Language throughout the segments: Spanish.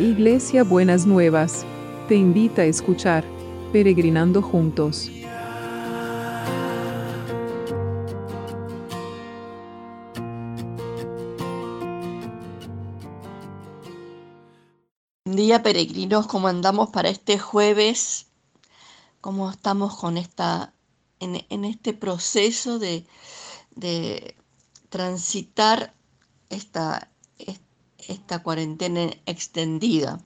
Iglesia Buenas Nuevas, te invita a escuchar Peregrinando Juntos. Buen día peregrinos, ¿cómo andamos para este jueves? ¿Cómo estamos con esta, en, este proceso de, de transitar esta, esta cuarentena extendida.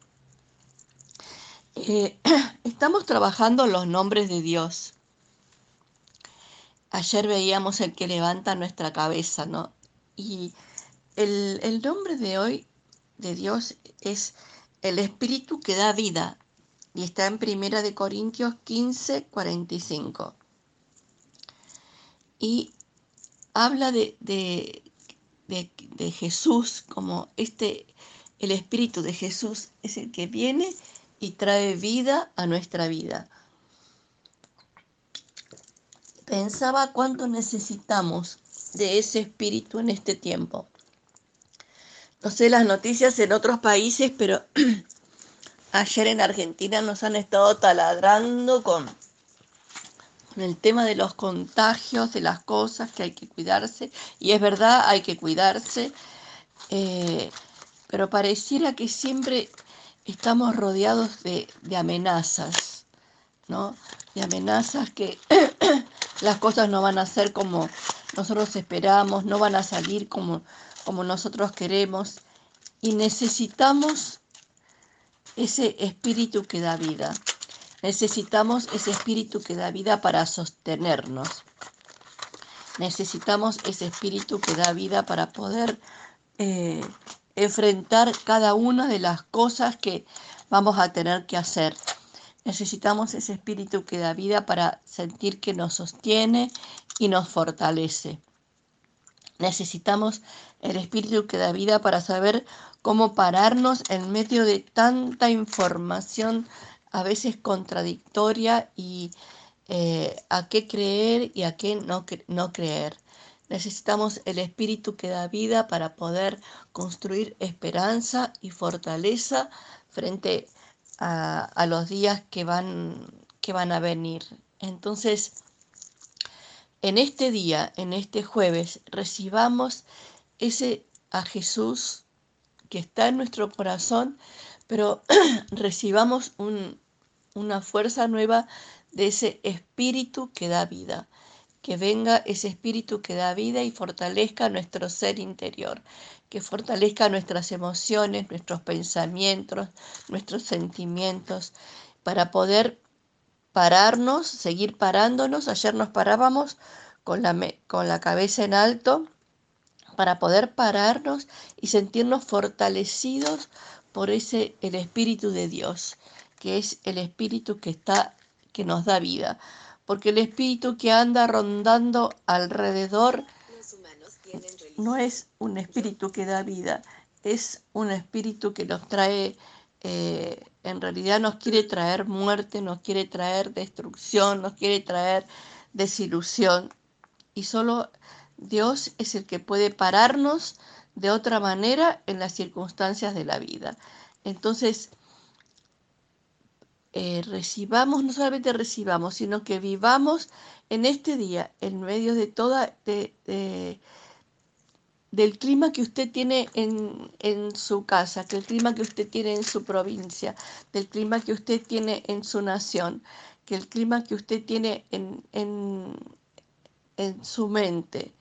Eh, estamos trabajando los nombres de Dios. Ayer veíamos el que levanta nuestra cabeza, ¿no? Y el, el nombre de hoy de Dios es el Espíritu que da vida. Y está en Primera de Corintios 15, 45. Y habla de, de, Jesús, como este, el Espíritu de Jesús es el que viene y trae vida a nuestra vida. Pensaba cuánto necesitamos de ese espíritu en este tiempo. No sé las noticias en otros países, pero ayer en Argentina nos han estado taladrando con el tema de los contagios, de las cosas que hay que cuidarse, y es verdad, hay que cuidarse, eh, pero pareciera que siempre estamos rodeados de, amenazas, ¿no? De amenazas que las cosas no van a ser como nosotros esperamos, no van a salir como, como nosotros queremos, y necesitamos ese espíritu que da vida. Necesitamos ese espíritu que da vida para sostenernos. Necesitamos ese espíritu que da vida para poder eh, enfrentar cada una de las cosas que vamos a tener que hacer. Necesitamos ese espíritu que da vida para sentir que nos sostiene y nos fortalece. Necesitamos el espíritu que da vida para saber cómo pararnos en medio de tanta información a veces contradictoria y eh, a qué creer y a qué no, no creer. Necesitamos el espíritu que da vida para poder construir esperanza y fortaleza frente a, los días que van, que van a venir. Entonces, en este día, en este jueves, recibamos ese a Jesús que está en nuestro corazón, pero recibamos un, una fuerza nueva de ese espíritu que da vida. Que venga ese espíritu que da vida y fortalezca nuestro ser interior, que fortalezca nuestras emociones, nuestros pensamientos, nuestros sentimientos, para poder pararnos, seguir parándonos. Ayer nos parábamos con la, con la cabeza en alto para poder pararnos y sentirnos fortalecidos por ese el espíritu de Dios que es el espíritu que está que nos da vida, porque el espíritu que anda rondando alrededor no es un espíritu que da vida, es un espíritu que nos trae, eh, en realidad nos quiere traer muerte, nos quiere traer destrucción, nos quiere traer desilusión. Y solo Dios es el que puede pararnos de otra manera en las circunstancias de la vida. Entonces, eh, recibamos, no solamente recibamos, sino que vivamos en este día, en medio de toda, de, del clima que usted tiene en, en, su casa, que el clima que usted tiene en su provincia, del clima que usted tiene en su nación, que el clima que usted tiene en, en, en su mente.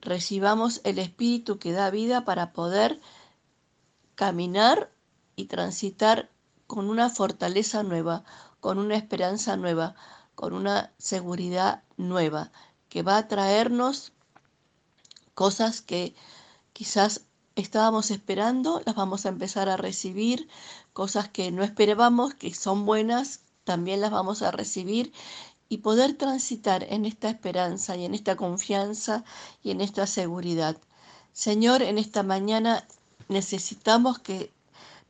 Recibamos el espíritu que da vida para poder caminar y transitar con una fortaleza nueva, con una esperanza nueva, con una seguridad nueva, que va a traernos cosas que quizás estábamos esperando, las vamos a empezar a recibir, cosas que no esperábamos, que son buenas, también las vamos a recibir y poder transitar en esta esperanza y en esta confianza y en esta seguridad. Señor, en esta mañana necesitamos que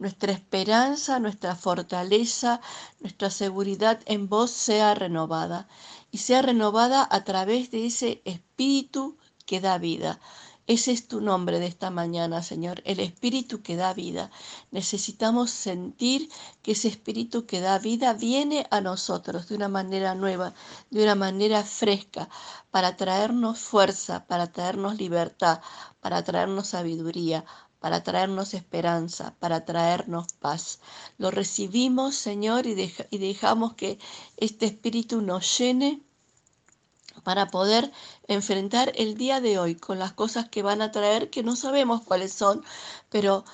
nuestra esperanza, nuestra fortaleza, nuestra seguridad en vos sea renovada y sea renovada a través de ese espíritu que da vida, Ese es tu nombre de esta mañana, Señor, el Espíritu que da vida. Necesitamos sentir que ese Espíritu que da vida viene a nosotros de una manera nueva, de una manera fresca, para traernos fuerza, para traernos libertad, para traernos sabiduría, para traernos esperanza, para traernos paz. Lo recibimos, Señor, y, dejamos que este Espíritu nos llene para poder enfrentar el día de hoy con las cosas que van a traer, que no sabemos cuáles son, pero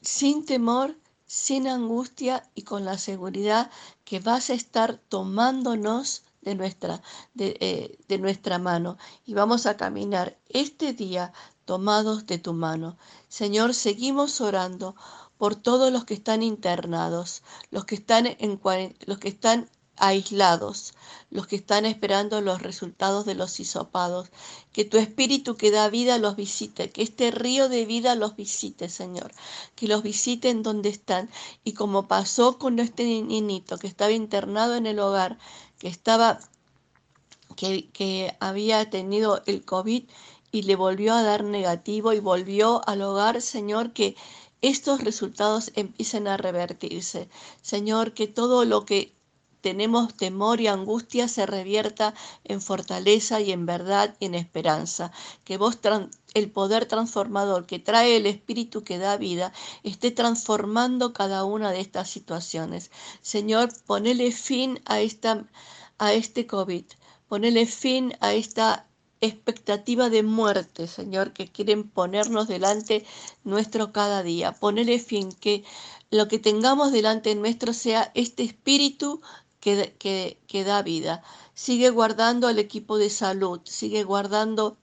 sin temor, sin angustia y con la seguridad que vas a estar tomándonos de nuestra, de, eh, de nuestra mano y vamos a caminar este día tomados de tu mano. Señor, seguimos orando por todos los que están internados, los que están, en, los que están aislados, los que están esperando los resultados de los hisopados. Que tu espíritu que da vida los visite, que este río de vida los visite, Señor. Que los visite en donde están. Y como pasó con este niñito que estaba internado en el hogar, que estaba, que, que había tenido el COVID y le volvió a dar negativo y volvió al hogar, Señor, que estos resultados empiecen a revertirse. Señor, que todo lo que tenemos temor y angustia se revierta en fortaleza y en verdad y en esperanza. Que vos, el poder transformador que trae el Espíritu que da vida, esté transformando cada una de estas situaciones. Señor, ponele fin a, esta, a este COVID. Ponele fin a esta expectativa de muerte, Señor, que quieren ponernos delante nuestro cada día. Ponerle fin, que lo que tengamos delante nuestro sea este espíritu que, que, da vida. Sigue guardando al equipo de salud, sigue guardando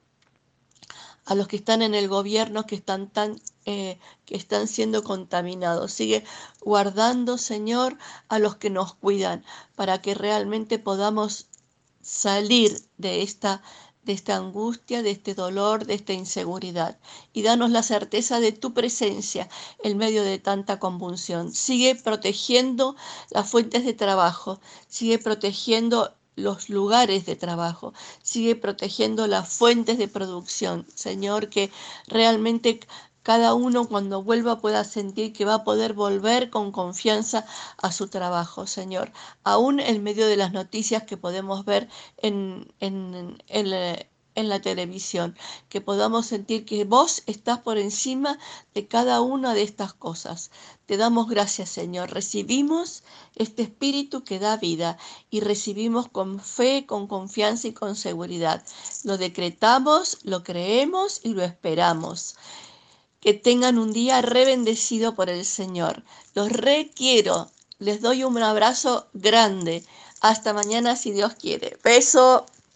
a los que están en el gobierno que están tan eh, que están siendo contaminados. Sigue guardando, Señor, a los que nos cuidan, para que realmente podamos salir de esta de esta angustia, de este dolor, de esta inseguridad. Y danos la certeza de tu presencia en medio de tanta convulsión. Sigue protegiendo las fuentes de trabajo, sigue protegiendo los lugares de trabajo, sigue protegiendo las fuentes de producción. Señor, que realmente cada uno cuando vuelva pueda sentir que va a poder volver con confianza a su trabajo, Señor. Aún en medio de las noticias que podemos ver en, en, en, la televisión, que podamos sentir que vos estás por encima de cada una de estas cosas. Te damos gracias, Señor. Recibimos este espíritu que da vida y recibimos con fe, con confianza y con seguridad. Lo decretamos, lo creemos y lo esperamos. Que tengan un día re bendecido por el Señor. Los requiero. Les doy un abrazo grande. Hasta mañana si Dios quiere. Beso.